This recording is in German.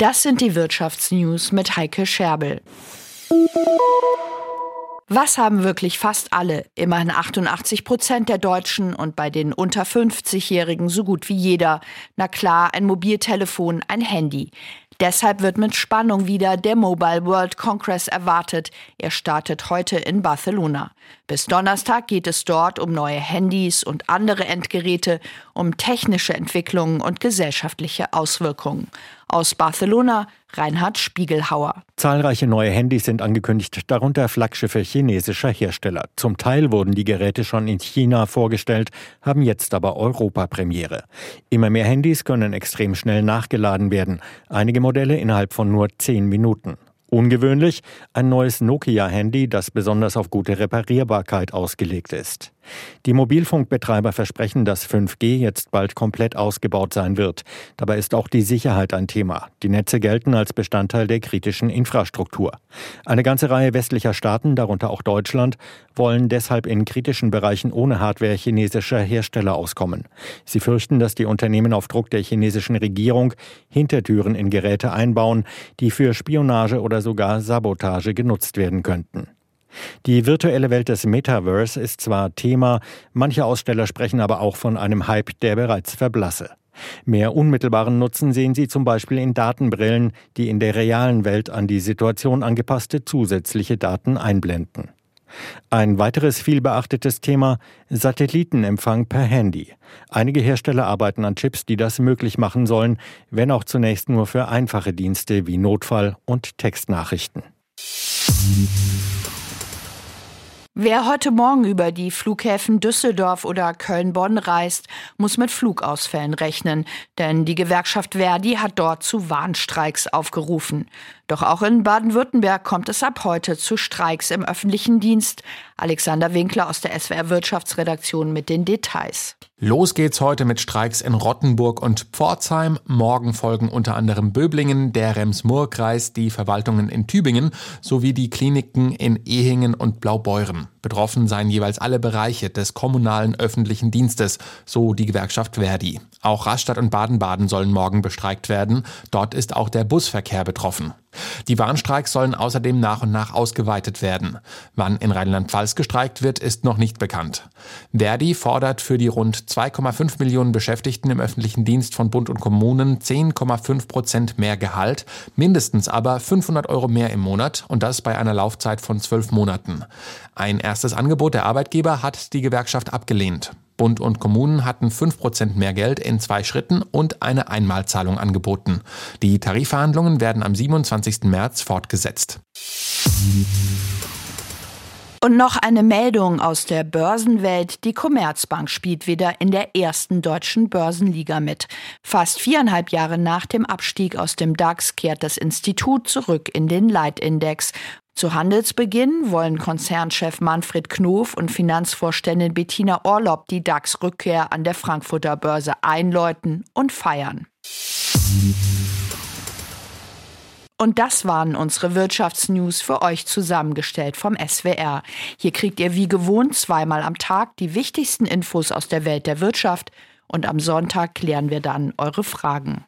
Das sind die Wirtschaftsnews mit Heike Scherbel. Was haben wirklich fast alle, immerhin 88 Prozent der Deutschen und bei den unter 50-Jährigen so gut wie jeder? Na klar, ein Mobiltelefon, ein Handy. Deshalb wird mit Spannung wieder der Mobile World Congress erwartet. Er startet heute in Barcelona. Bis Donnerstag geht es dort um neue Handys und andere Endgeräte, um technische Entwicklungen und gesellschaftliche Auswirkungen. Aus Barcelona Reinhard Spiegelhauer. Zahlreiche neue Handys sind angekündigt, darunter Flaggschiffe chinesischer Hersteller. Zum Teil wurden die Geräte schon in China vorgestellt, haben jetzt aber Europapremiere. Immer mehr Handys können extrem schnell nachgeladen werden, einige Modelle innerhalb von nur zehn Minuten. Ungewöhnlich ein neues Nokia-Handy, das besonders auf gute Reparierbarkeit ausgelegt ist. Die Mobilfunkbetreiber versprechen, dass 5G jetzt bald komplett ausgebaut sein wird. Dabei ist auch die Sicherheit ein Thema. Die Netze gelten als Bestandteil der kritischen Infrastruktur. Eine ganze Reihe westlicher Staaten, darunter auch Deutschland, wollen deshalb in kritischen Bereichen ohne Hardware chinesischer Hersteller auskommen. Sie fürchten, dass die Unternehmen auf Druck der chinesischen Regierung Hintertüren in Geräte einbauen, die für Spionage oder sogar Sabotage genutzt werden könnten. Die virtuelle Welt des Metaverse ist zwar Thema, manche Aussteller sprechen aber auch von einem Hype, der bereits verblasse. Mehr unmittelbaren Nutzen sehen sie zum Beispiel in Datenbrillen, die in der realen Welt an die Situation angepasste zusätzliche Daten einblenden. Ein weiteres vielbeachtetes Thema Satellitenempfang per Handy. Einige Hersteller arbeiten an Chips, die das möglich machen sollen, wenn auch zunächst nur für einfache Dienste wie Notfall- und Textnachrichten. Wer heute Morgen über die Flughäfen Düsseldorf oder Köln-Bonn reist, muss mit Flugausfällen rechnen, denn die Gewerkschaft Verdi hat dort zu Warnstreiks aufgerufen. Doch auch in Baden-Württemberg kommt es ab heute zu Streiks im öffentlichen Dienst. Alexander Winkler aus der SWR Wirtschaftsredaktion mit den Details. Los geht's heute mit Streiks in Rottenburg und Pforzheim. Morgen folgen unter anderem Böblingen, der Rems-Murr-Kreis, die Verwaltungen in Tübingen sowie die Kliniken in Ehingen und Blaubeuren. Betroffen seien jeweils alle Bereiche des kommunalen öffentlichen Dienstes, so die Gewerkschaft Verdi. Auch Rastatt und Baden-Baden sollen morgen bestreikt werden. Dort ist auch der Busverkehr betroffen. Die Warnstreiks sollen außerdem nach und nach ausgeweitet werden. Wann in Rheinland-Pfalz gestreikt wird, ist noch nicht bekannt. Verdi fordert für die rund 2,5 Millionen Beschäftigten im öffentlichen Dienst von Bund und Kommunen 10,5 Prozent mehr Gehalt, mindestens aber 500 Euro mehr im Monat und das bei einer Laufzeit von zwölf Monaten. Ein erstes Angebot der Arbeitgeber hat die Gewerkschaft abgelehnt. Bund und Kommunen hatten 5% mehr Geld in zwei Schritten und eine Einmalzahlung angeboten. Die Tarifverhandlungen werden am 27. März fortgesetzt. Und noch eine Meldung aus der Börsenwelt. Die Commerzbank spielt wieder in der ersten deutschen Börsenliga mit. Fast viereinhalb Jahre nach dem Abstieg aus dem DAX kehrt das Institut zurück in den Leitindex. Zu Handelsbeginn wollen Konzernchef Manfred Knof und Finanzvorständin Bettina Orlob die DAX-Rückkehr an der Frankfurter Börse einläuten und feiern. Und das waren unsere Wirtschaftsnews für euch zusammengestellt vom SWR. Hier kriegt ihr wie gewohnt zweimal am Tag die wichtigsten Infos aus der Welt der Wirtschaft und am Sonntag klären wir dann eure Fragen.